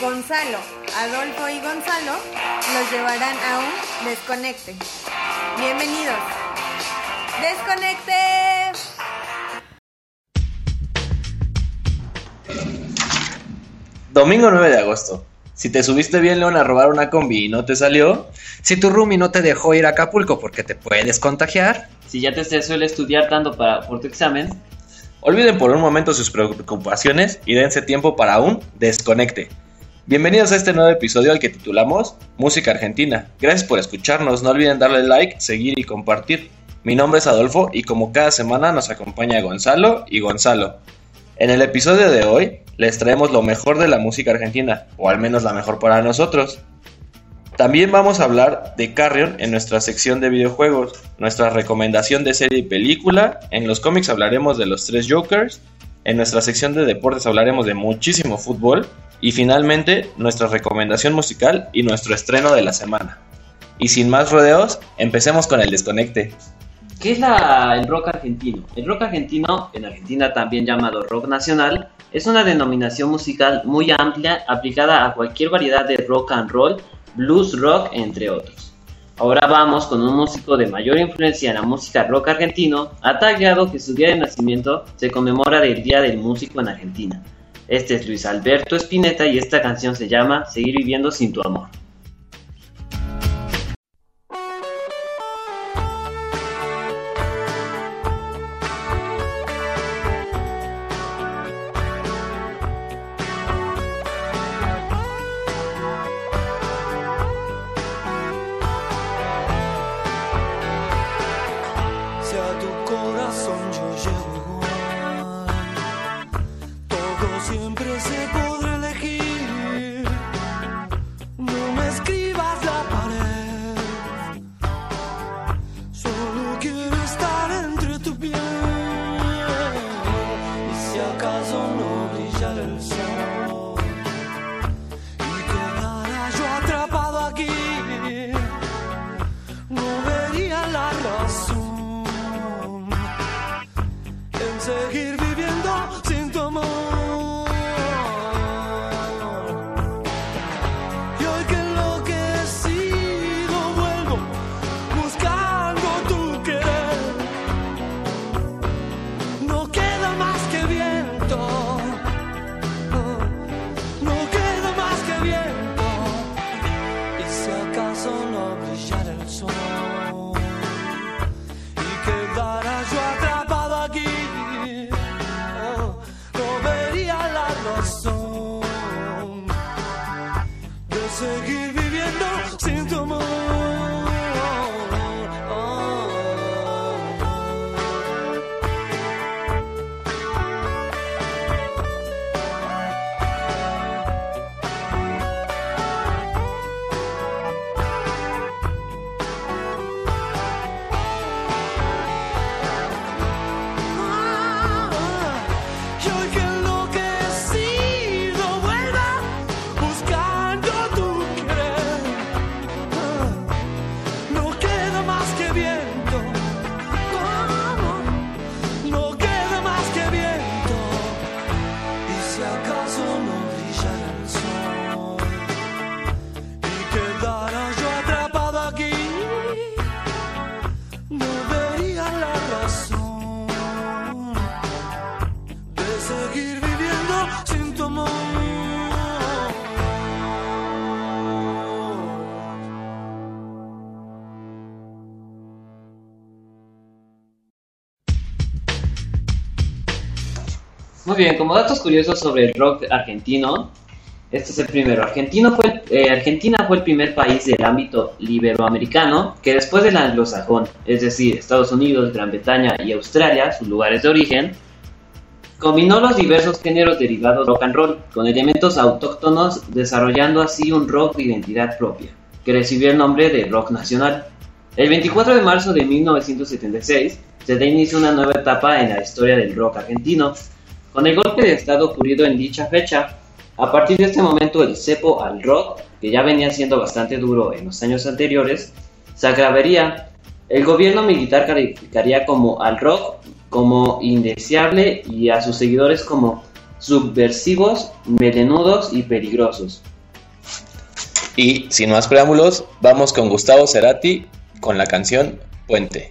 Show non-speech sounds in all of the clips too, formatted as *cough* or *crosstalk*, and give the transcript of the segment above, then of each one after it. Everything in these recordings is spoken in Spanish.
Gonzalo, Adolfo y Gonzalo los llevarán a un desconecte. Bienvenidos. Desconecte. Domingo 9 de agosto. Si te subiste bien, León, a robar una combi y no te salió. Si tu roomie no te dejó ir a Acapulco porque te puedes contagiar. Si ya te estresó estudiar tanto para, por tu examen. Olviden por un momento sus preocupaciones y dense tiempo para un desconecte. Bienvenidos a este nuevo episodio al que titulamos Música Argentina. Gracias por escucharnos, no olviden darle like, seguir y compartir. Mi nombre es Adolfo y como cada semana nos acompaña Gonzalo y Gonzalo. En el episodio de hoy les traemos lo mejor de la música argentina, o al menos la mejor para nosotros. También vamos a hablar de Carrion en nuestra sección de videojuegos, nuestra recomendación de serie y película, en los cómics hablaremos de los tres Jokers, en nuestra sección de deportes hablaremos de muchísimo fútbol y finalmente nuestra recomendación musical y nuestro estreno de la semana. Y sin más rodeos, empecemos con el desconecte. ¿Qué es la, el rock argentino? El rock argentino, en Argentina también llamado rock nacional, es una denominación musical muy amplia aplicada a cualquier variedad de rock and roll, blues rock, entre otros. Ahora vamos con un músico de mayor influencia en la música rock argentino, ha tallado que su día de nacimiento se conmemora del Día del Músico en Argentina. Este es Luis Alberto Spinetta y esta canción se llama Seguir viviendo sin tu amor. seguir viviendo sin tu amor. Muy bien, como datos curiosos sobre el rock argentino, este es el primero. Eh, Argentina fue el primer país del ámbito liberoamericano que después del anglosajón, es decir, Estados Unidos, Gran Bretaña y Australia, sus lugares de origen, combinó los diversos géneros derivados rock and roll con elementos autóctonos, desarrollando así un rock de identidad propia, que recibió el nombre de rock nacional. El 24 de marzo de 1976 se da inicio una nueva etapa en la historia del rock argentino, con el golpe de estado ocurrido en dicha fecha, a partir de este momento el cepo al rock, que ya venía siendo bastante duro en los años anteriores, se agravaría. El gobierno militar calificaría como al rock como indeseable y a sus seguidores como subversivos, melenudos y peligrosos. Y sin más preámbulos, vamos con Gustavo Cerati con la canción Puente.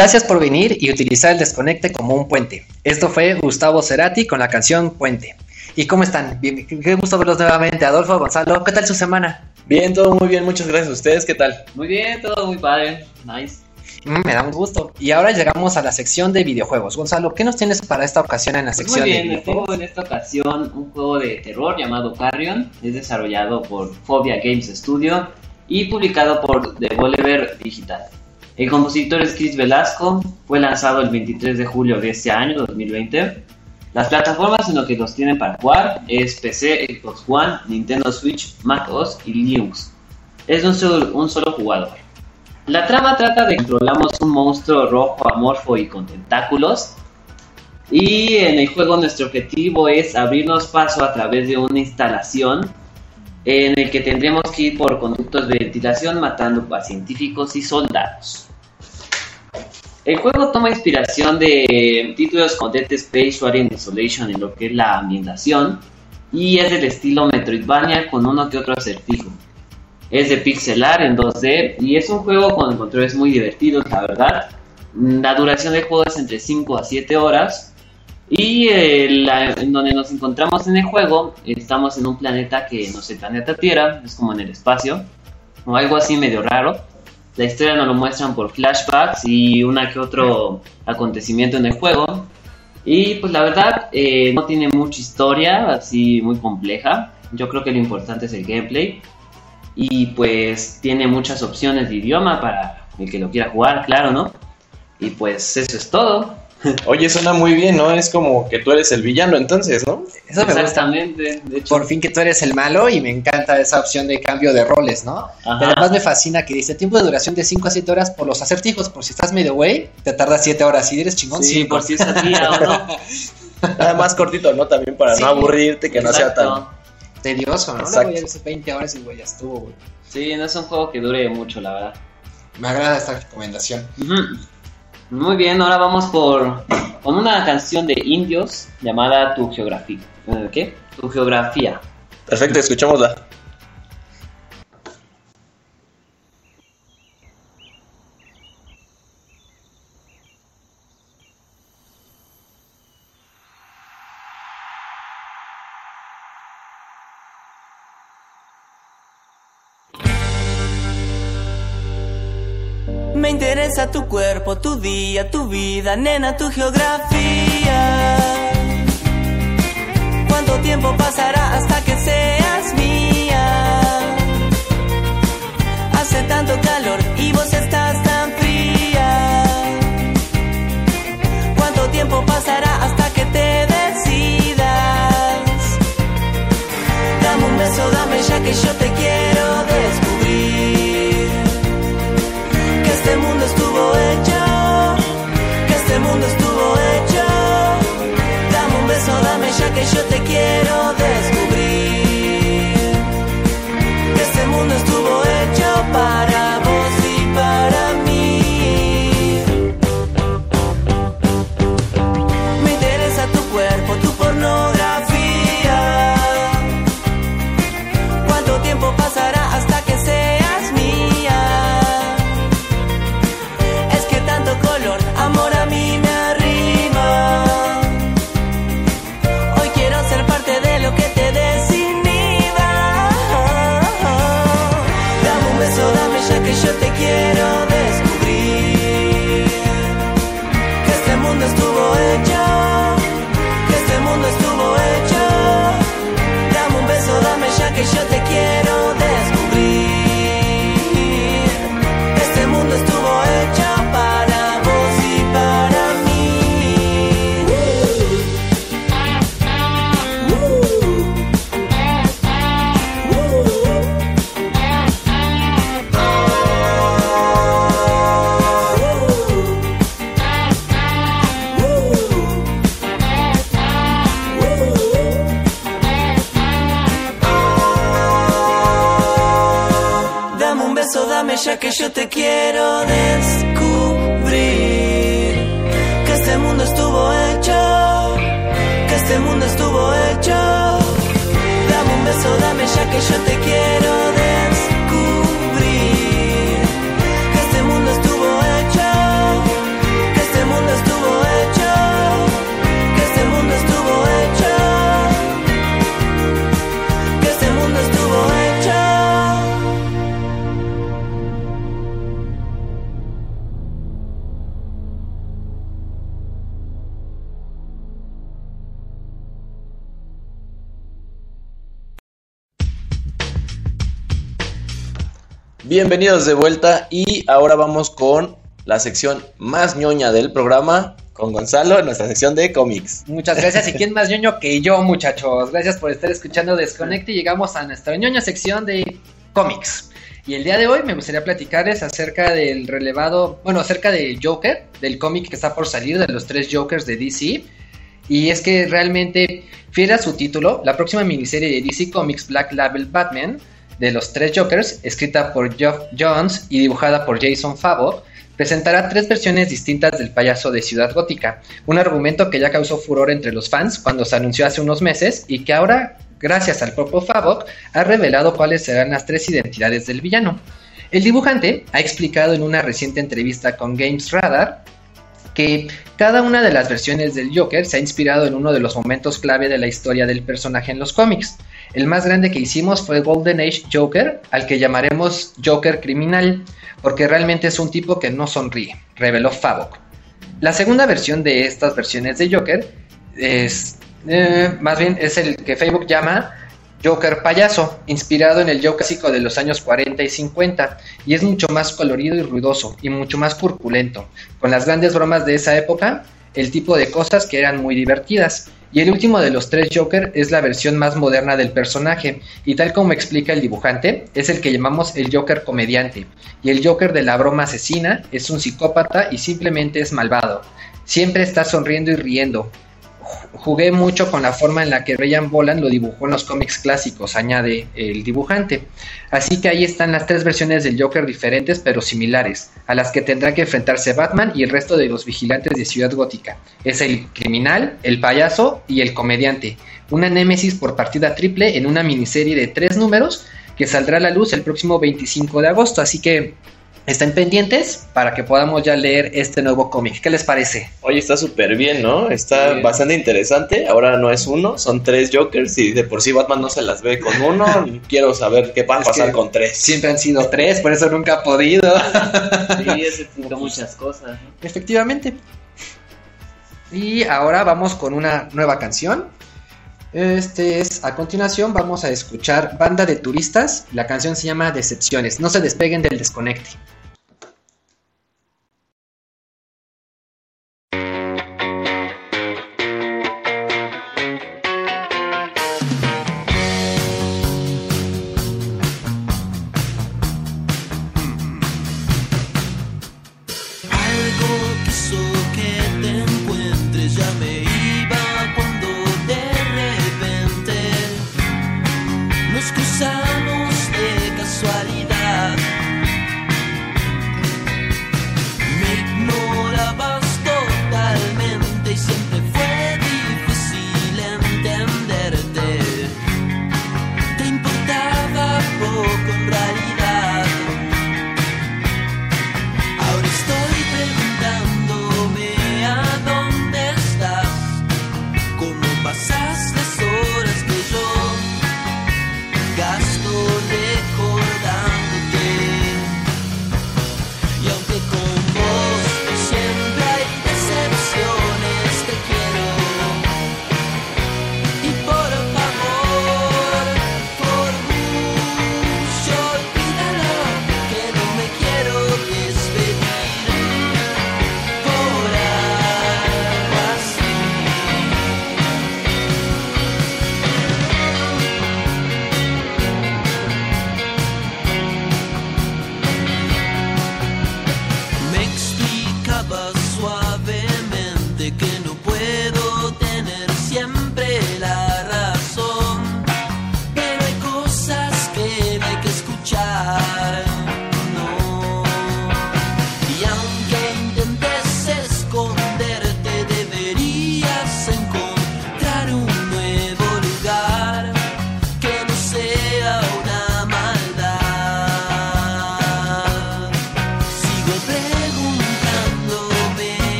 Gracias por venir y utilizar el desconecte como un puente. Esto fue Gustavo Cerati con la canción Puente. ¿Y cómo están? Bien, qué gusto verlos nuevamente. Adolfo, Gonzalo, ¿qué tal su semana? Bien, todo muy bien, muchas gracias a ustedes. ¿Qué tal? Muy bien, todo muy padre. Nice. Mm, me da un gusto. Y ahora llegamos a la sección de videojuegos. Gonzalo, ¿qué nos tienes para esta ocasión en la Pues sección muy de bien, les videojuegos? tengo en esta ocasión un juego de terror llamado Carrion. Es desarrollado por Phobia Games Studio y publicado por Devolver Digital. El compositor es Chris Velasco. Fue lanzado el 23 de julio de este año, 2020. Las plataformas en las que los tienen para jugar es PC, Xbox One, Nintendo Switch, Mac OS y Linux. Es un solo, un solo jugador. La trama trata de que controlamos un monstruo rojo amorfo y con tentáculos. Y en el juego nuestro objetivo es abrirnos paso a través de una instalación en el que tendremos que ir por conductos de ventilación matando a científicos y soldados. El juego toma inspiración de títulos como Dead Space o Alien Isolation en lo que es la ambientación y es del estilo Metroidvania con uno que otro acertijo. Es de pixelar en 2D y es un juego con controles muy divertidos, la verdad. La duración del juego es entre 5 a 7 horas y eh, la- en donde nos encontramos en el juego estamos en un planeta que no es el planeta Tierra, es como en el espacio o algo así medio raro. La historia nos lo muestran por flashbacks y una que otro acontecimiento en el juego. Y pues la verdad eh, no tiene mucha historia así muy compleja. Yo creo que lo importante es el gameplay. Y pues tiene muchas opciones de idioma para el que lo quiera jugar, claro, ¿no? Y pues eso es todo. Oye, suena muy bien, ¿no? Es como que tú eres el villano entonces, ¿no? Eso me. Exactamente. De hecho, Por fin que tú eres el malo y me encanta esa opción de cambio de roles, ¿no? Ajá. Pero además me fascina que dice tiempo de duración de 5 a 7 horas por los acertijos. Por si estás medio güey, te tardas 7 horas. Si eres chingón, sí, cinco. por si es así o no. *laughs* Nada más cortito, ¿no? También para Sí, no aburrirte, que no sea tan... Tedioso, ¿no? Exacto. Luego ya ves 20 horas y güey, ya estuvo, güey. Sí, no es un juego que dure mucho, la verdad. Me agrada esta recomendación. Ujú. Muy bien, ahora vamos por con una canción de indios llamada Tu Geografía. Eh, ¿Qué? Tu Geografía. Perfecto, escuchémosla. Tu cuerpo, tu día, tu vida, nena, tu geografía. ¿Cuánto tiempo pasará hasta que seas mía? Hace tanto calor y vos estás tan fría. ¿Cuánto tiempo pasará hasta que te decidas? Dame un beso, dame ya que yo te quiero que yo te quiero Bienvenidos de vuelta y ahora vamos con la sección más ñoña del programa con Gonzalo en nuestra sección de cómics. Muchas gracias. ¿Y quién más ñoño que yo, muchachos? Gracias por estar escuchando Desconecte y llegamos a nuestra ñoña sección de cómics. Y el día de hoy me gustaría platicarles acerca del relevado, bueno, acerca del Joker, del cómic que está por salir de los tres Jokers de DC. Y es que realmente, fiel a su título, la próxima miniserie de DC Comics Black Label Batman de los tres Jokers, escrita por Geoff Jones y dibujada por Jason Favok, presentará tres versiones distintas del payaso de Ciudad Gótica, un argumento que ya causó furor entre los fans cuando se anunció hace unos meses y que ahora, gracias al propio Favok, ha revelado cuáles serán las tres identidades del villano. El dibujante ha explicado en una reciente entrevista con Games Radar que cada una de las versiones del Joker se ha inspirado en uno de los momentos clave de la historia del personaje en los cómics. El más grande que hicimos fue Golden Age Joker, al que llamaremos Joker criminal, porque realmente es un tipo que no sonríe, reveló Favok. La segunda versión de estas versiones de Joker es, eh, más bien, es el que Facebook llama Joker payaso, inspirado en el Joker clásico de los años 40 y 50, y es mucho más colorido y ruidoso, y mucho más corpulento, con las grandes bromas de esa época, el tipo de cosas que eran muy divertidas. Y el último de los tres Joker es la versión más moderna del personaje, y tal como explica el dibujante, es el que llamamos el Joker comediante, y el Joker de la broma asesina es un psicópata y simplemente es malvado. Siempre está sonriendo y riendo. Jugué mucho con la forma en la que Ryan Boland lo dibujó en los cómics clásicos, añade el dibujante. Así que ahí están las tres versiones del Joker diferentes pero similares, a las que tendrá que enfrentarse Batman y el resto de los vigilantes de Ciudad Gótica. Es el criminal, el payaso y el comediante. Una némesis por partida triple en una miniserie de tres números que saldrá a la luz el próximo 25 de agosto. Así que estén pendientes para que podamos ya leer este nuevo cómic. ¿Qué les parece? Oye, está súper bien, ¿no? Está Sí. bastante interesante. Ahora no es uno, son tres Jokers y de por sí Batman no se las ve con uno. *laughs* Quiero saber qué va a pasar con tres. Siempre han sido tres, por eso nunca ha podido. Sí, *laughs* eso explicó muchas cosas. ¿no? Efectivamente. Y ahora vamos con una nueva canción. Este es, a continuación vamos a escuchar Banda de Turistas. La canción se llama Decepciones. No se despeguen del desconecte.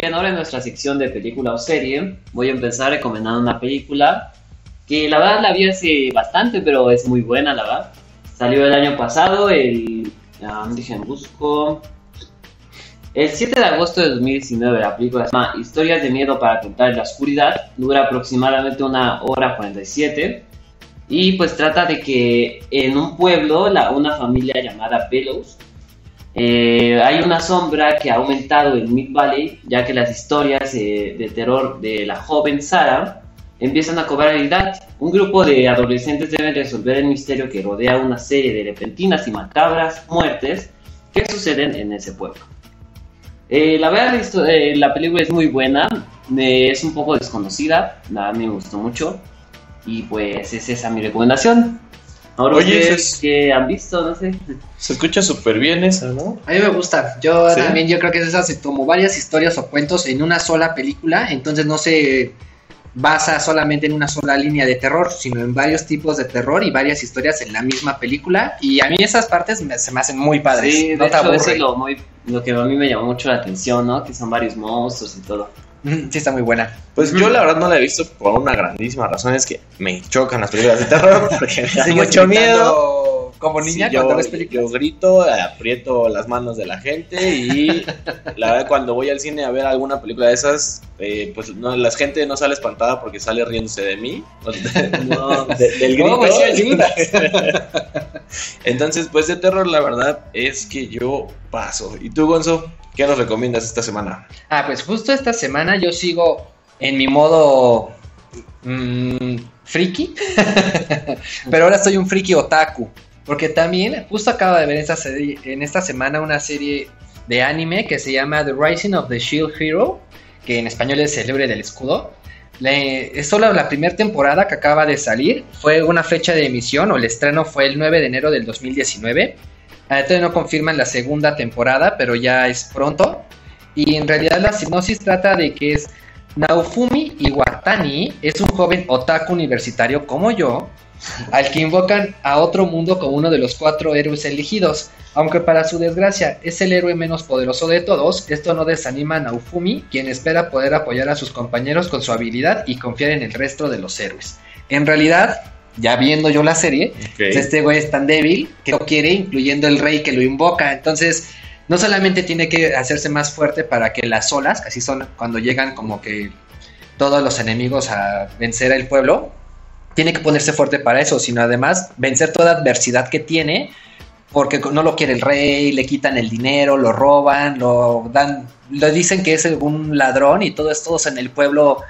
Bien, ahora en nuestra sección de película o serie voy a empezar recomendando una película que la verdad la vi hace bastante, pero es muy buena, la verdad. Salió el año pasado, el... ah, dije, busco... El 7 de agosto de 2019 la película se llama Historias de miedo para contar en la oscuridad. Dura aproximadamente una hora 47. Y pues trata de que en un pueblo, la, una familia llamada Bellows, eh, hay una sombra que ha aumentado en Mid Valley, ya que las historias eh, de terror de la joven Sarah empiezan a cobrar realidad. Un grupo de adolescentes deben resolver el misterio que rodea una serie de repentinas y macabras muertes que suceden en ese pueblo. Eh, la verdad, esto- eh, la película es muy buena, es un poco desconocida, la me gustó mucho y pues es esa mi recomendación. Ahora Oye, ustedes eso es- que han visto, no sé. Se escucha súper bien esa, ¿no? A mí me gusta. Yo ¿Sí? también, yo creo que es esas como varias historias o cuentos en una sola película, entonces no se basa solamente en una sola línea de terror, sino en varios tipos de terror y varias historias en la misma película. Y a mí esas partes me- se me hacen muy padres. Sí, de no te hecho, eso es lo, muy, lo que a mí me llamó mucho la atención, ¿no? Que son varios monstruos y todo. Sí, está muy buena. Pues yo la verdad no la he visto por una grandísima razón, es que me chocan las películas de terror *laughs* porque me da ¿Sigues mucho miedo. Como niña Sí, cuando yo, ves películas. yo grito, aprieto las manos de la gente y *laughs* la verdad cuando voy al cine a ver alguna película de esas, eh, pues no, la gente no sale espantada porque sale riéndose de mí, *laughs* No, de- del grito. No, pues sí. Entonces, pues de terror la verdad es que yo paso. ¿Y tú, Gonzo? ¿Qué nos recomiendas esta semana? Ah, pues justo esta semana yo sigo en mi modo mm, friki, *laughs* pero ahora soy un friki otaku, porque también justo acabo de ver esta serie, en esta semana una serie de anime que se llama The Rising of the Shield Hero, que en español es el héroe del escudo. Le- es solo la primera temporada que acaba de salir, fue una fecha de emisión o el estreno fue el 9 de enero del 2019. Ah, todavía no confirman la segunda temporada, pero ya es pronto. Y en realidad la sinopsis trata de que es Naofumi Iwatani es un joven otaku universitario como yo, al que invocan a otro mundo como uno de los cuatro héroes elegidos. Aunque para su desgracia es el héroe menos poderoso de todos, esto no desanima a Naofumi, quien espera poder apoyar a sus compañeros con su habilidad y confiar en el resto de los héroes. En realidad, ya viendo yo la serie, pues este güey es tan débil que lo quiere, incluyendo el rey que lo invoca. Entonces, no solamente tiene que hacerse más fuerte para que las olas, que así son cuando llegan como que todos los enemigos a vencer al pueblo, tiene que ponerse fuerte para eso, sino además vencer toda adversidad que tiene, porque no lo quiere el rey, le quitan el dinero, lo roban, lo dan, lo dicen que es un ladrón y todos, todos en el pueblo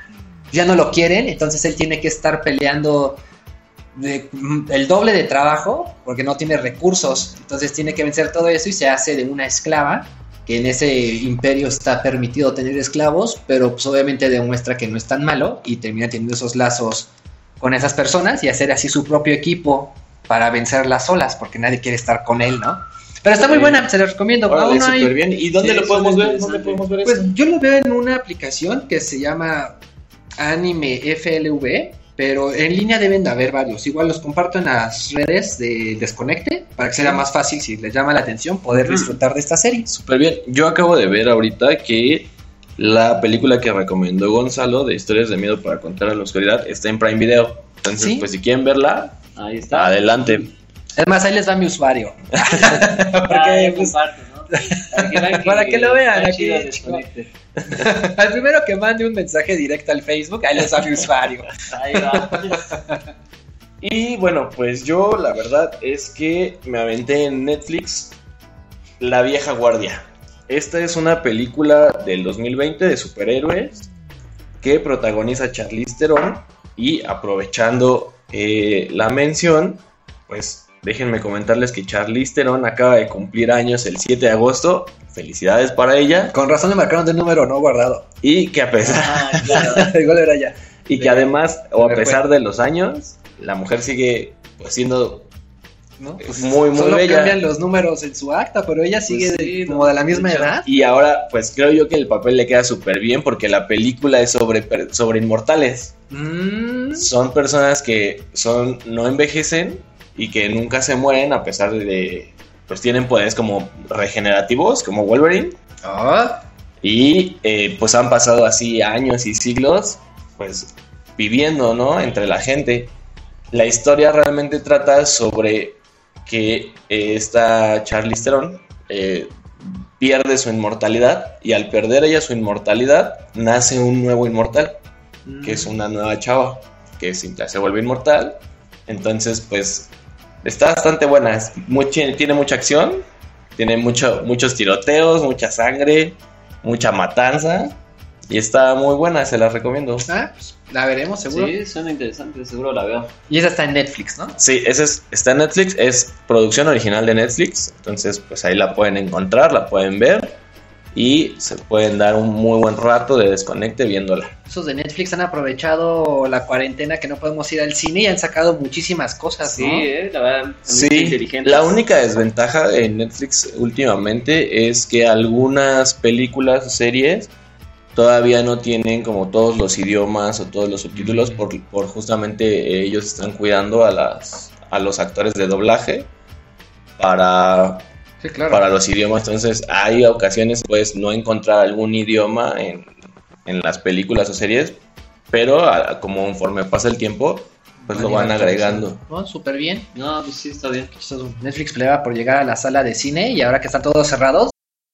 ya no lo quieren, entonces él tiene que estar peleando de- mm, el doble de trabajo porque no tiene recursos. Entonces tiene que vencer todo eso y se hace de una esclava, que en ese imperio está permitido tener esclavos, pero pues obviamente demuestra que no es tan malo y termina teniendo esos lazos con esas personas y hacer así su propio equipo para vencer las olas, porque nadie quiere estar con él, ¿no? Pero está muy buena, se la recomiendo. Órale, no hay- bien. ¿Y dónde Sí, lo podemos ver? ¿Dónde podemos ver Pues eso? yo lo veo en una aplicación que se llama Anime FLV, pero en línea deben de haber varios. Igual los comparto en las redes de Desconecte para que sea más fácil, si les llama la atención, poder Ujú. disfrutar de esta serie. Súper bien. Yo acabo de ver ahorita que la película que recomendó Gonzalo de historias de miedo para contar en la oscuridad está en Prime Video. Entonces, ¿Sí? pues si quieren verla, Ahí está. adelante. Es más, ahí les va mi usuario. *laughs* *laughs* Porque, pues. *laughs* Para que, lo vean aquí, *laughs* al primero que mande un mensaje directo al Facebook, ahí les va mi usuario. Ahí va. *laughs* Y bueno, pues yo la verdad es que me aventé en Netflix La vieja guardia. Esta es una película del 2020 de superhéroes que protagoniza Charlize Theron y aprovechando eh, la mención, pues déjenme comentarles que Charlize Theron acaba de cumplir años el 7 de agosto. Felicidades para ella Con razón le marcaron de número no guardado. y que a pesar Ah, claro. *laughs* Igual era ya. y que además o a pesar de los años la mujer sigue pues siendo ¿no? Es muy, muy Solo bella. cambian los números en su acta, pero ella sigue de- sí, como no, de la misma de edad. Y ahora, pues creo yo que el papel le queda súper bien porque la película es sobre, sobre inmortales. Mm, Son personas que son no envejecen y que nunca se mueren a pesar de, pues tienen poderes como regenerativos, como Wolverine. ah, Y eh, pues han pasado así años y siglos, pues viviendo, ¿no? Entre la gente. La historia realmente trata sobre que eh, esta Charlize Theron eh, pierde su inmortalidad y al perder ella su inmortalidad nace un nuevo inmortal, que es una nueva chava, que se vuelve inmortal. Entonces, pues está bastante buena, es muy- tiene mucha acción, tiene mucho, muchos tiroteos, mucha sangre, mucha matanza y está muy buena, se la recomiendo. Ah, pues, la veremos seguro. Sí, suena interesante, seguro la veo. Y esa está en Netflix, ¿no? Sí, ese es, está en Netflix, es producción original de Netflix, entonces pues ahí la pueden encontrar, la pueden ver y se pueden dar un muy buen rato de desconecte viéndola. Esos de Netflix han aprovechado la cuarentena que no podemos ir al cine y han sacado muchísimas cosas, Sí, ¿no? eh, la verdad. Sí, la única desventaja en Netflix últimamente es que algunas películas o series todavía no tienen como todos los idiomas o todos los subtítulos por, por justamente ellos están cuidando a las a los actores de doblaje para Sí, claro. para los idiomas. Entonces, hay ocasiones, pues, no encontrar algún idioma en, en las películas o series, pero a- como conforme pasa el tiempo, pues lo van agregando. ¿No? Súper bien. No, pues sí, está bien. Netflix pelea por llegar a la sala de cine y ahora que están todos cerrados,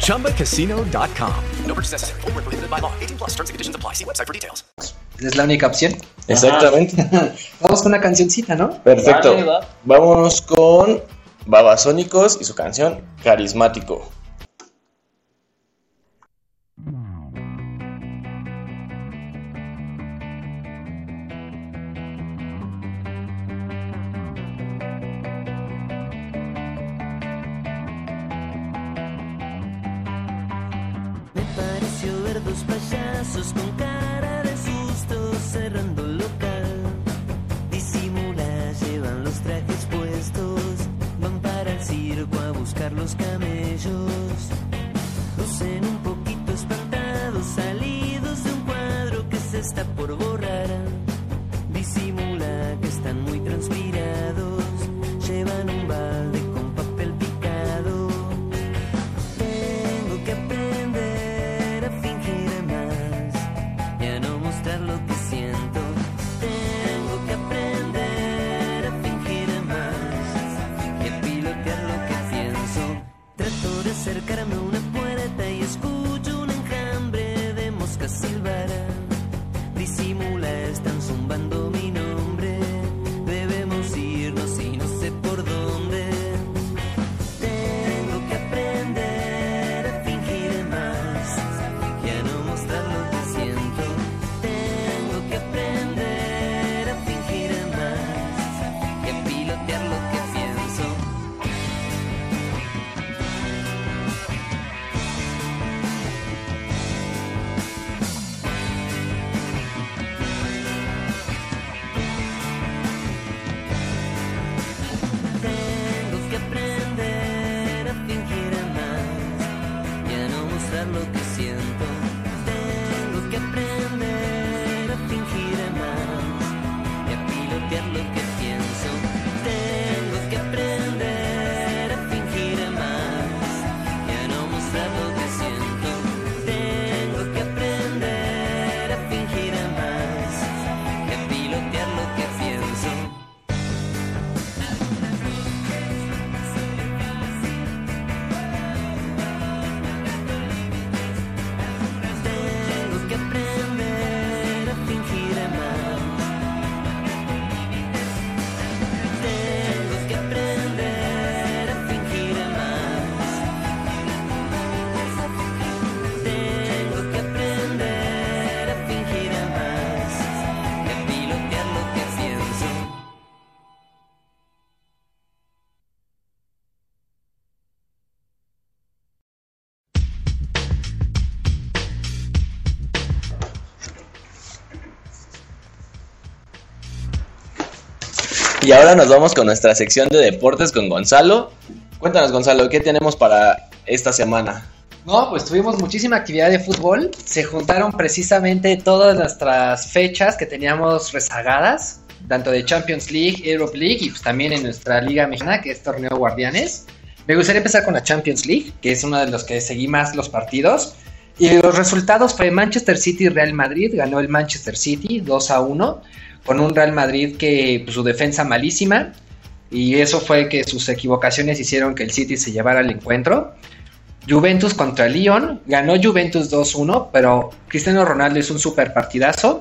ChumbaCasino.com. No purchase necessary. Void where prohibited by law. 18 plus terms and conditions apply. See website for details. es la única opción. Exactamente. *laughs* Vamos con una cancioncita, ¿no? Perfecto. Vale, va. Vámonos con Babasónicos y su canción Carismático. Con cara de susto cerrando el local. Disimula, llevan los trajes puestos, van para el circo a buscar los camellos. Y ahora nos vamos con nuestra sección de deportes con Gonzalo. Cuéntanos, Gonzalo, ¿qué tenemos para esta semana? No, pues tuvimos muchísima actividad de fútbol. Se juntaron precisamente todas nuestras fechas que teníamos rezagadas, tanto de Champions League, Europe League y pues también en nuestra Liga Mexicana, que es Torneo Guardianes. Me gustaría empezar con la Champions League, que es uno de los que seguí más los partidos. Y los resultados fue Manchester City y Real Madrid. Ganó el Manchester City 2 a 1, con un Real Madrid que pues, su defensa malísima. Y eso fue que sus equivocaciones hicieron que el City se llevara el encuentro. Juventus contra Lyon. Ganó Juventus 2-1, pero Cristiano Ronaldo hizo un super partidazo.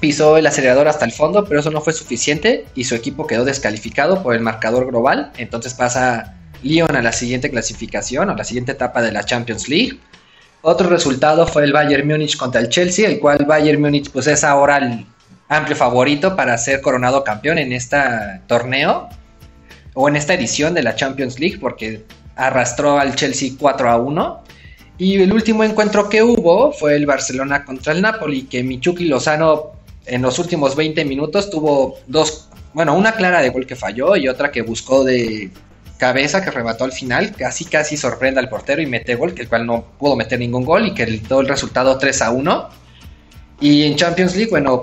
Pisó el acelerador hasta el fondo, pero eso no fue suficiente y su equipo quedó descalificado por el marcador global. Entonces pasa Lyon a la siguiente clasificación, a la siguiente etapa de la Champions League. Otro resultado fue el Bayern Múnich contra el Chelsea, el cual Bayern Múnich pues es ahora el amplio favorito para ser coronado campeón en este torneo o en esta edición de la Champions League porque arrastró al Chelsea 4 a 1. Y el último encuentro que hubo fue el Barcelona contra el Napoli, que Michuki Lozano en los últimos 20 minutos tuvo dos, bueno, una clara de gol que falló y otra que buscó de cabeza que remató al final, casi casi sorprende al portero y mete gol, que el cual no pudo meter ningún gol y que todo el resultado 3 a 1. Y en Champions League, bueno,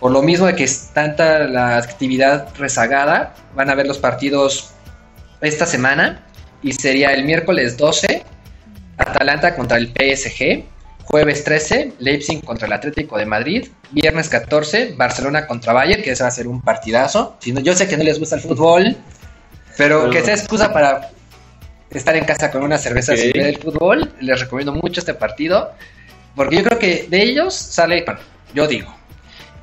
por lo mismo de que es tanta la actividad rezagada, van a ver los partidos esta semana y sería el miércoles 12, Atalanta contra el PSG, jueves 13, Leipzig contra el Atlético de Madrid, viernes 14, Barcelona contra Bayern, que ese va a ser un partidazo. Si no, yo sé que no les gusta el fútbol, pero que sea excusa para estar en casa con una cerveza Ok. sin ver el fútbol, les recomiendo mucho este partido, porque yo creo que de ellos sale, bueno, yo digo.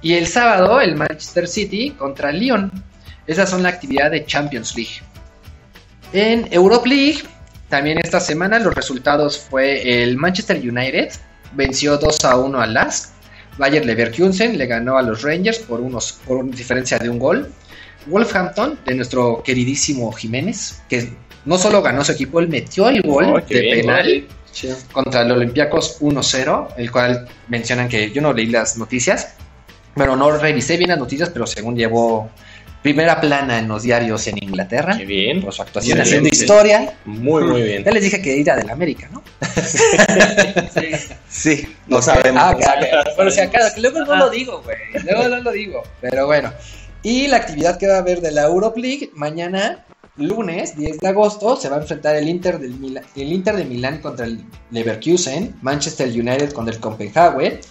Y el sábado, el Manchester City contra el Lyon. Esas son la actividad de Champions League. En Europe League, también esta semana los resultados fue el Manchester United venció 2 a 1 al LASK. Bayer Leverkusen le ganó a los Rangers por, unos, por una diferencia de un gol. Wolfhampton, de nuestro queridísimo Jiménez, que no solo ganó su equipo, él metió el gol Oh, qué de bien, penal contra el Olympiacos 1-0, el cual mencionan que yo no leí las noticias, pero no revisé bien las noticias, pero según llevó primera plana en los diarios en Inglaterra Qué bien. por su actuación haciendo historia. Muy, muy bien. Ya les dije que era del América, ¿no? Sí, *laughs* *laughs* lo sabemos. Ah. Pero *laughs* si acaso, que luego no lo digo, güey. Luego no lo digo. Pero bueno. Y la actividad que va a haber de la Europe League mañana, lunes 10 de agosto, se va a enfrentar el Inter, del Mila- el Inter de Milán contra el Leverkusen, Manchester United contra el Copenhague.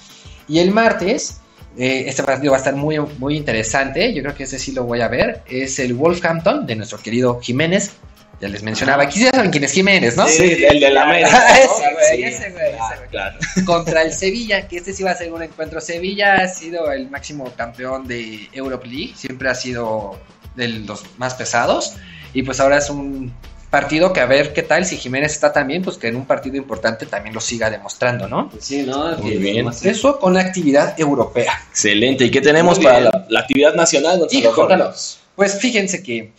Y el martes, eh, este partido va a estar muy, muy interesante. Yo creo que ese sí lo voy a ver. Es el Wolfhampton de nuestro querido Jiménez. Ya les mencionaba. Aquí ya saben quién es Jiménez, ¿no? Sí, el de la América. Ah, *laughs* ¿no? ese, güey, Sí. ese, güey, ese, güey Claro. contra el Sevilla, que este sí va a ser un encuentro. Sevilla ha sido el máximo campeón de Europe League, siempre ha sido de los más pesados. Y pues ahora es un partido que a ver qué tal, si Jiménez está también, pues que en un partido importante también lo siga demostrando, ¿no? Sí, ¿no? Muy bien. Eso con la actividad europea. Excelente. ¿Y qué tenemos para la, la actividad nacional? Gonzalo? Pues fíjense que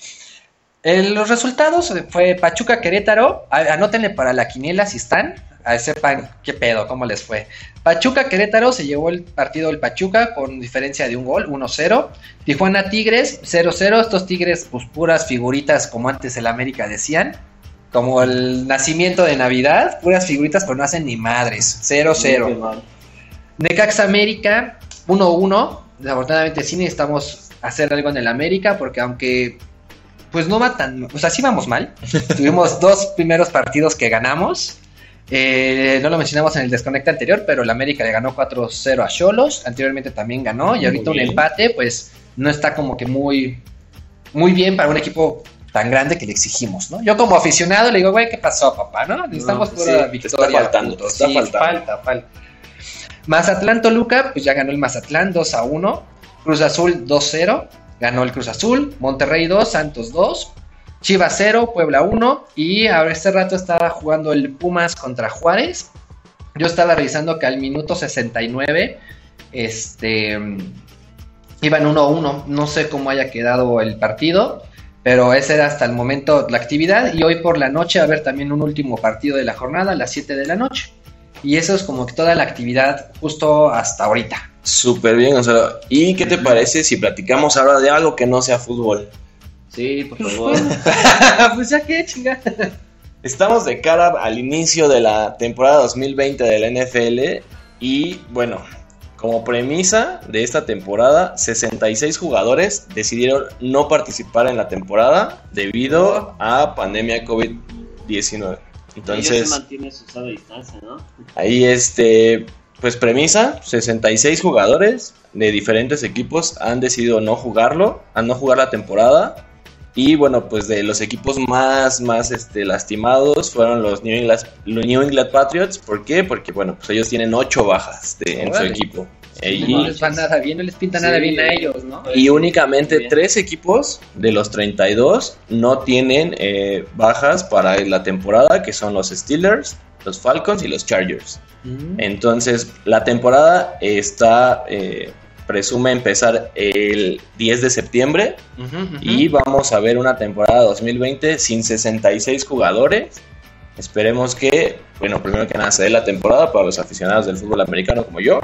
eh, los resultados fue Pachuca Querétaro. A- Anótenle para la quiniela si están. A sepan qué pedo, cómo les fue. Pachuca Querétaro se llevó el partido del Pachuca con diferencia de un gol, 1-0. Tijuana Tigres, 0-0. Estos Tigres, pues puras figuritas, como antes el América decían. Como el nacimiento de Navidad, puras figuritas, pero no hacen ni madres. 0-0. Qué mal. Necaxa América 1-1. Desafortunadamente sí necesitamos hacer algo en el América porque aunque pues no va tan, o sea, sí vamos mal. *laughs* Tuvimos dos primeros partidos que ganamos. Eh, no lo mencionamos en el desconecta anterior, pero el América le ganó 4-0 a Cholos. Anteriormente también ganó y ahorita un empate, pues no está como que muy, muy bien para un equipo tan grande que le exigimos, ¿no? Yo como aficionado le digo, güey, ¿qué pasó, papá? ¿No? Necesitamos pues pura sí, victoria. está faltando, está Sí, faltando. falta, falta. Mazatlán Toluca, pues ya ganó el Mazatlán 2 a 1. Cruz Azul 2-0, ganó el Cruz Azul. Monterrey 2, Santos 2. Chivas 0, Puebla 1. Y ahora este rato estaba jugando el Pumas contra Juárez. Yo estaba revisando que al minuto 69, este, iban 1-1. No sé cómo haya quedado el partido. Pero ese era hasta el momento la actividad. Y hoy por la noche a haber también un último partido de la jornada a las 7 de la noche. Y eso es como que toda la actividad justo hasta ahorita. Súper bien, Gonzalo. ¿Y qué te parece si platicamos ahora de algo que no sea fútbol? Sí, por favor. *laughs* pues ya que chinga. Estamos de cara al inicio de la temporada 2020 de la NFL y bueno, como premisa de esta temporada, 66 jugadores decidieron no participar en la temporada debido a pandemia COVID-19. Ellos se Entonces, mantiene su sana distancia, ¿no? ahí este, pues premisa, 66 jugadores de diferentes equipos han decidido no jugarlo, a no jugar la temporada. Y bueno, pues de los equipos más, más este, lastimados fueron los New England, los New England Patriots. ¿Por qué? Porque bueno, pues ellos tienen 8 bajas de- en su equipo. no Y, les va nada bien, no les pinta nada Sí. bien a ellos, ¿no? y únicamente Bien. 3 equipos de los 32 no tienen eh, bajas para la temporada, que son los Steelers, los Falcons y los Chargers. Mm. Entonces, la temporada está, eh, presume empezar el 10 de septiembre y vamos a ver una temporada 2020 sin 66 jugadores. Esperemos que, bueno, primero que nada se dé la temporada para los aficionados del fútbol americano como yo.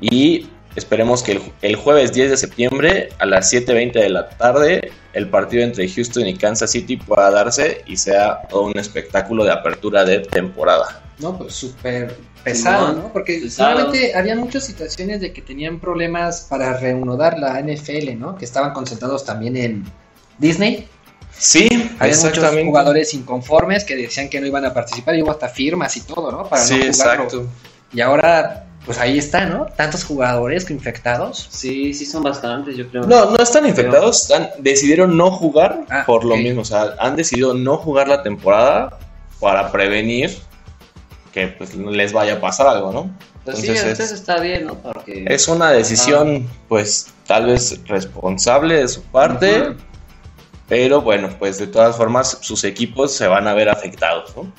Y esperemos que el, el jueves 10 de septiembre a las 7.20 de la tarde el partido entre Houston y Kansas City pueda darse y sea un espectáculo de apertura de temporada. No, pues súper pesado, ¿no? Porque pesado. solamente había muchas situaciones de que tenían problemas para reanudar la NFL, ¿no? Que estaban concentrados también en Disney. Sí, Había muchos jugadores inconformes que decían que no iban a participar y hubo hasta firmas y todo, ¿no? Para Sí, no jugarlo. exacto. Y ahora, pues ahí está, ¿no? Tantos jugadores infectados. Sí, sí son bastantes, yo creo. No, no están infectados, decidieron no jugar Ah, por lo mismo, o sea, han decidido no jugar la temporada para prevenir que pues no les vaya a pasar algo, ¿no? Pues sí, entonces entonces está bien, ¿no? Porque... Es una decisión pues tal vez responsable de su parte, pero bueno, pues de todas formas sus equipos se van a ver afectados, ¿no?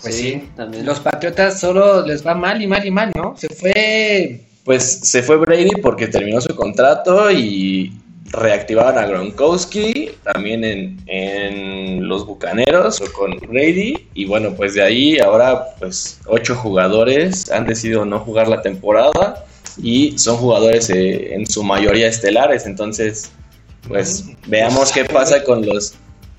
Pues Sí, sí, también. Los Patriotas solo les va mal y mal y mal, ¿no? Se fue. Pues se fue Brady porque terminó su contrato y reactivaron a Gronkowski también en, en los Bucaneros con Brady y bueno pues de ahí ahora pues ocho jugadores han decidido no jugar la temporada y son jugadores eh, en su mayoría estelares entonces pues veamos qué pasa con los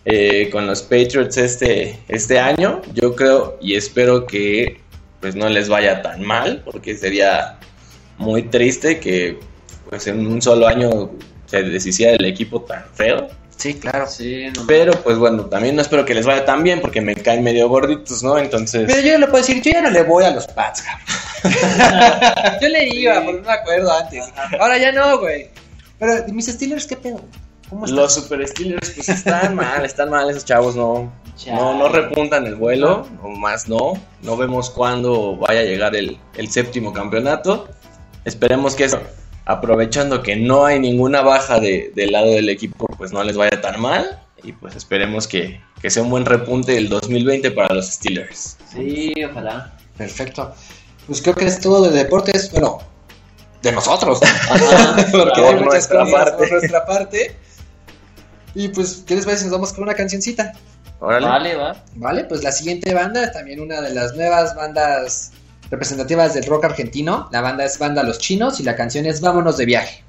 eh, con los Patriots este este año. Yo creo y espero que pues no les vaya tan mal porque sería muy triste que pues en un solo año se deshiciera el equipo tan feo. Sí, claro. Sí, no Pero pues bueno, también no espero que les vaya tan bien porque me caen medio gorditos, ¿no? Entonces, Pero yo le puedo decir, yo ya no le voy a los Pats, cabrón. *laughs* yo le iba, porque no me acuerdo antes. Ahora ya no, güey. Pero mis Steelers, ¿qué pedo? ¿Cómo están? los Super Steelers pues están mal, están mal esos chavos, no, no, no repuntan el vuelo, o más no. No vemos cuándo vaya a llegar el, el séptimo campeonato. Esperemos que eso, aprovechando que no hay ninguna baja de- del lado del equipo, pues no les vaya tan mal. Y pues esperemos que, que sea un buen repunte el 2020 para los Steelers. Sí, ojalá. Perfecto. Pues creo que es todo de deportes, bueno, de nosotros. Ajá. *laughs* Porque Por hay muchas cosas parte. por nuestra parte. Y pues, ¿qué les parece si nos vamos con una cancioncita? Órale. Vale, va. Vale, pues la siguiente banda es también una de las nuevas bandas representativas del rock argentino. La banda es Banda Los Chinos y la canción es Vámonos de viaje.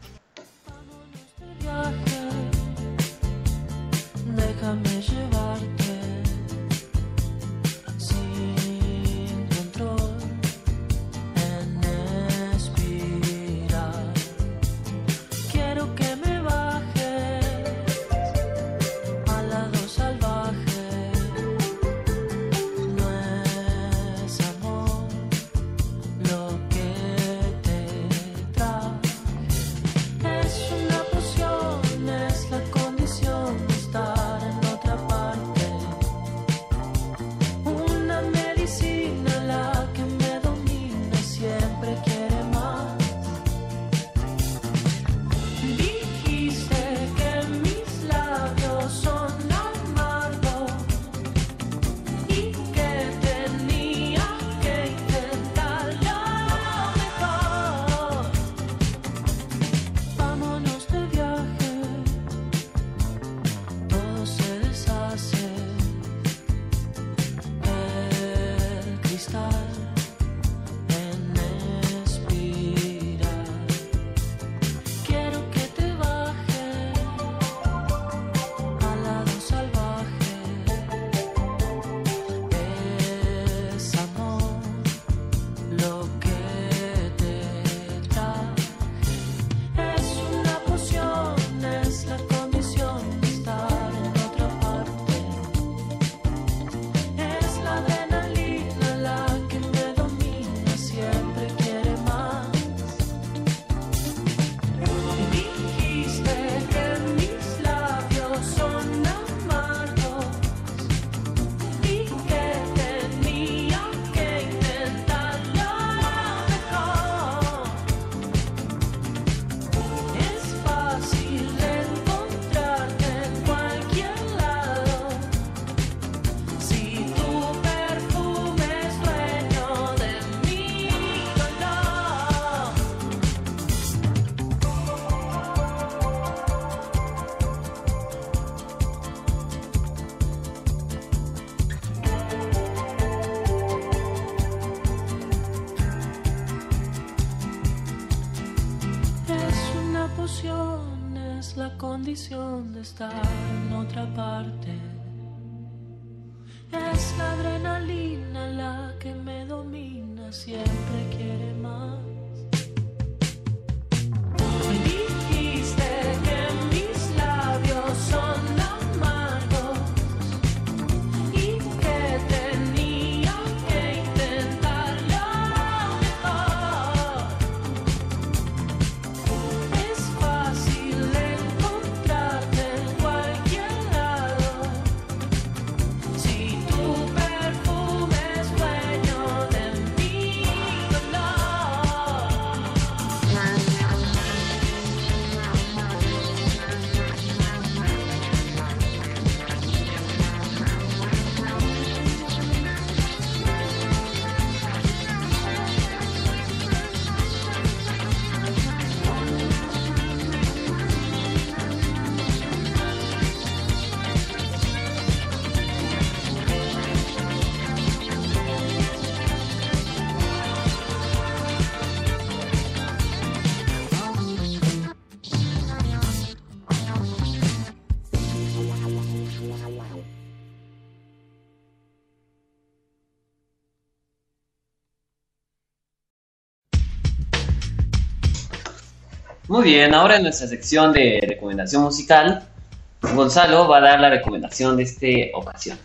Muy bien, ahora en nuestra sección de recomendación musical, Gonzalo va a dar la recomendación de esta ocasión.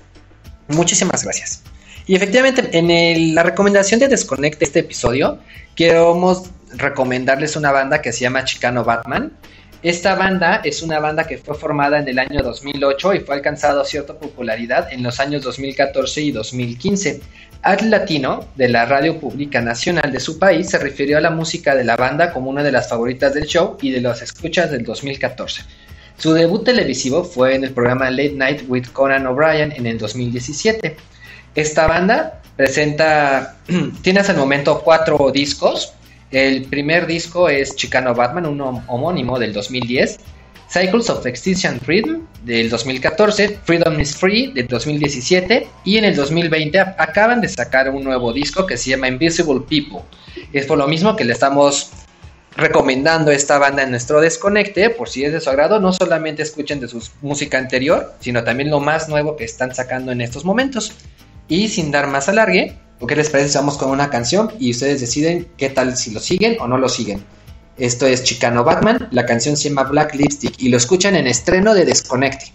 Muchísimas gracias. Y efectivamente, en la recomendación de Desconecte este episodio, queremos recomendarles una banda que se llama Chicano Batman. Esta banda es una banda que fue formada en el año 2008 y fue alcanzado cierta popularidad en los años 2014 y 2015. Ad Latino, de la radio pública nacional de su país, se refirió a la música de la banda como una de las favoritas del show y de las escuchas del 2014. Su debut televisivo fue en el programa Late Night with Conan O'Brien en el 2017. Esta banda presenta, *clears throat* tiene hasta el momento cuatro discos. El primer disco es Chicano Batman, un hom- homónimo del 2010. Cycles of Extinction Rhythm del 2014, Freedom is Free del 2017 y en el 2020 a- acaban de sacar un nuevo disco que se llama Invisible People. Es por lo mismo que le estamos recomendando esta banda en nuestro desconecte, por si es de su agrado, no solamente escuchen de su música anterior, sino también lo más nuevo que están sacando en estos momentos. Y sin dar más alargue, ¿o ¿qué les parece? Vamos con una canción y ustedes deciden qué tal si lo siguen o no lo siguen. Esto es Chicano Batman, la canción se llama Black Lipstick y lo escuchan en estreno de Desconecte.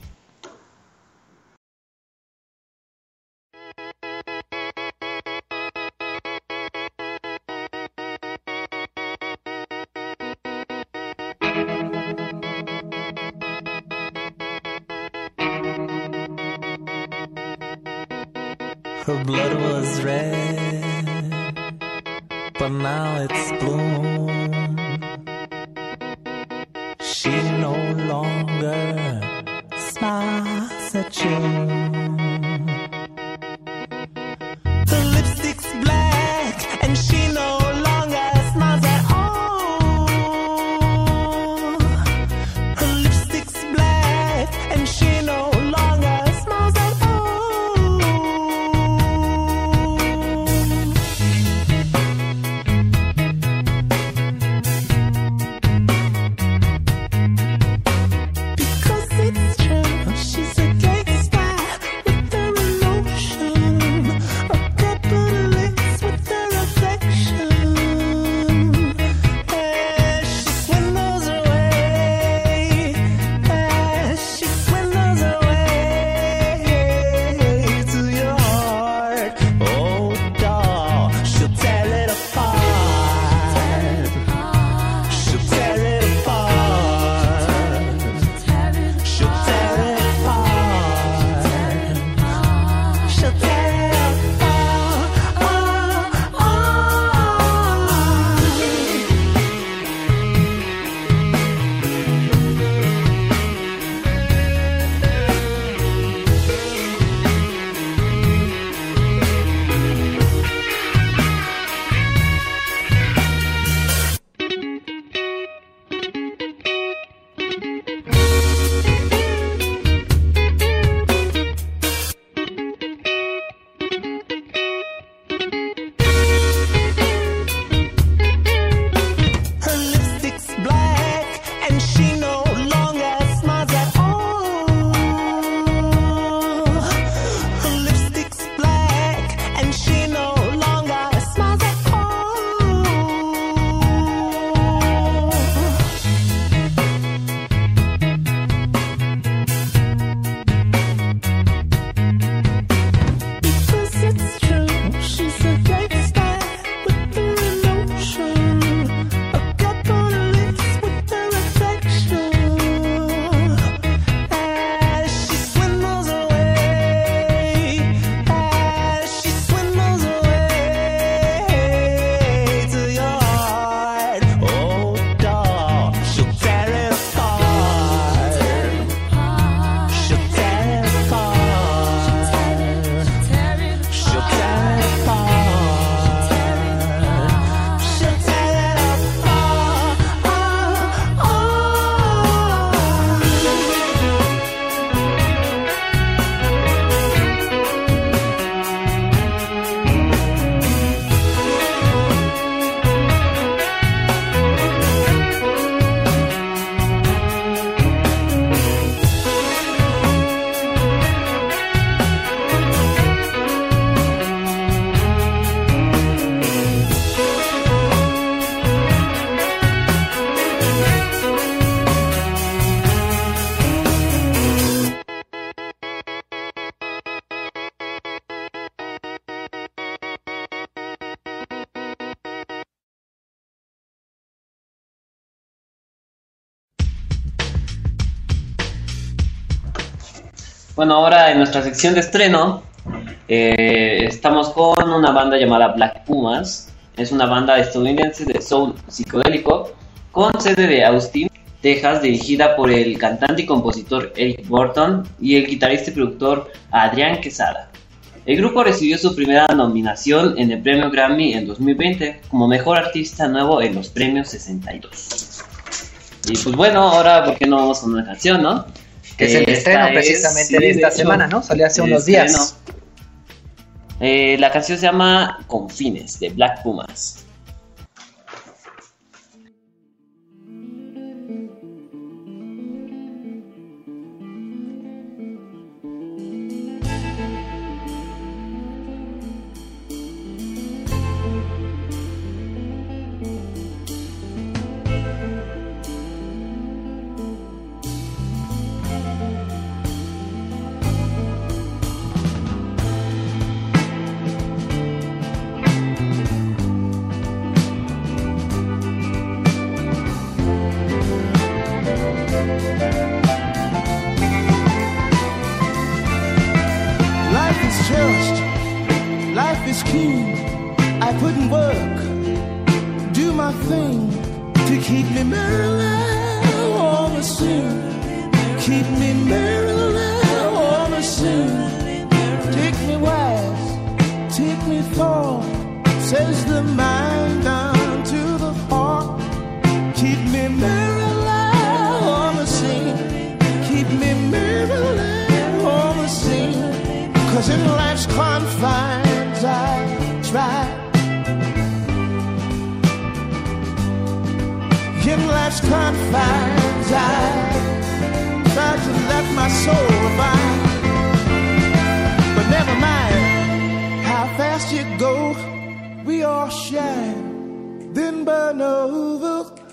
touching. Nuestra sección de estreno eh, estamos con una banda llamada Black Pumas. Es una banda estadounidense de soul psicodélico con sede de Austin, Texas, dirigida por el cantante y compositor Eric Burton y el guitarrista y productor Adrián Quesada. El grupo recibió su primera nominación en el premio Grammy en 2020 como mejor artista nuevo en los premios 62. Y pues bueno, ahora, ¿por qué no vamos con una canción, no? Que es el estreno es- precisamente de esta hecho, semana, ¿no? Salió hace unos días. Eh, la canción se llama Confines de Black Pumas.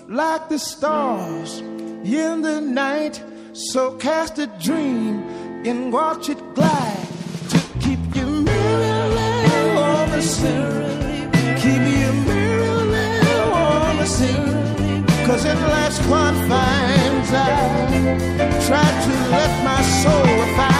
Like the stars in the night. So cast a dream and watch it glide to keep you merrily on the scene. Keep you merrily on the scene. Cause in life's confines I try to let my soul find.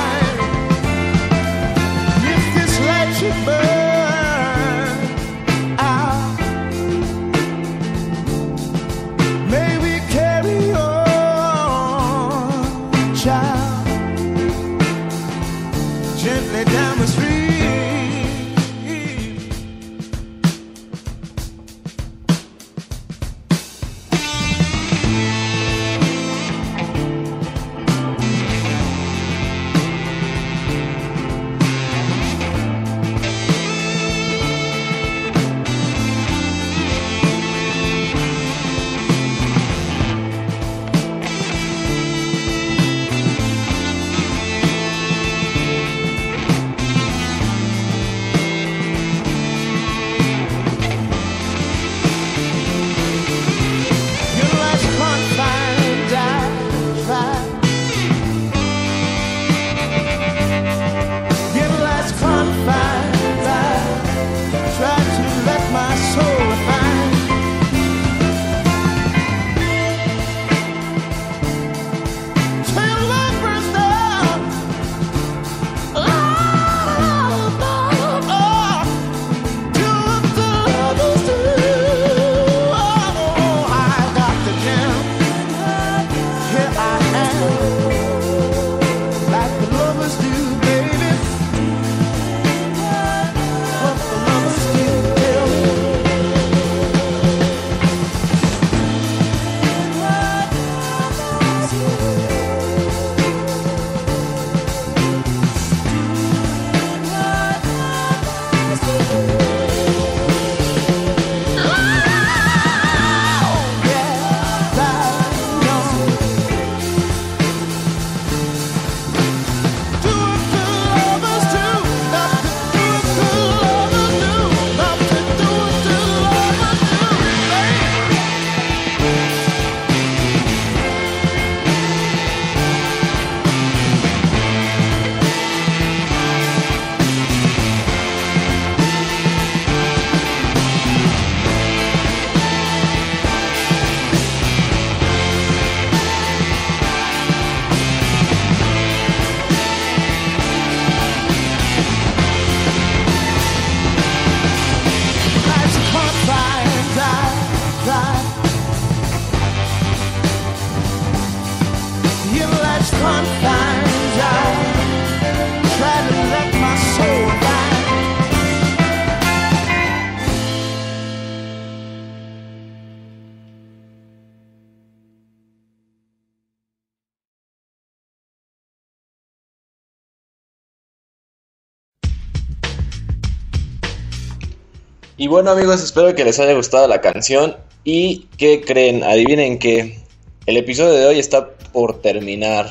Y bueno amigos, espero que les haya gustado la canción. ¿Y qué creen? Adivinen que el episodio de hoy está por terminar.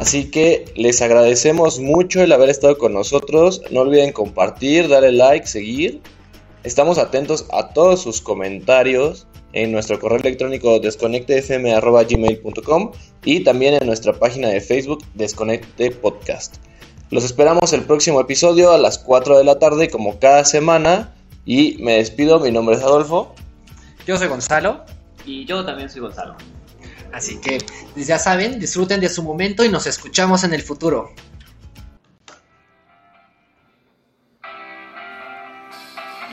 Así que les agradecemos mucho el haber estado con nosotros. No olviden compartir, darle like, seguir. Estamos atentos a todos sus comentarios en nuestro correo electrónico desconectefm.gmail.com y también en nuestra página de Facebook Desconecte Podcast. Los esperamos el próximo episodio a las 4 de la tarde como cada semana y me despido, mi nombre es Adolfo. Yo soy Gonzalo. Y yo también soy Gonzalo. Así que pues ya saben, disfruten de su momento y nos escuchamos en el futuro.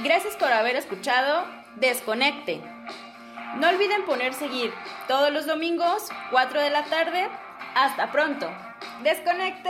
Gracias por haber escuchado Desconecte. No olviden poner seguir todos los domingos, 4 de la tarde. Hasta pronto. Desconecte.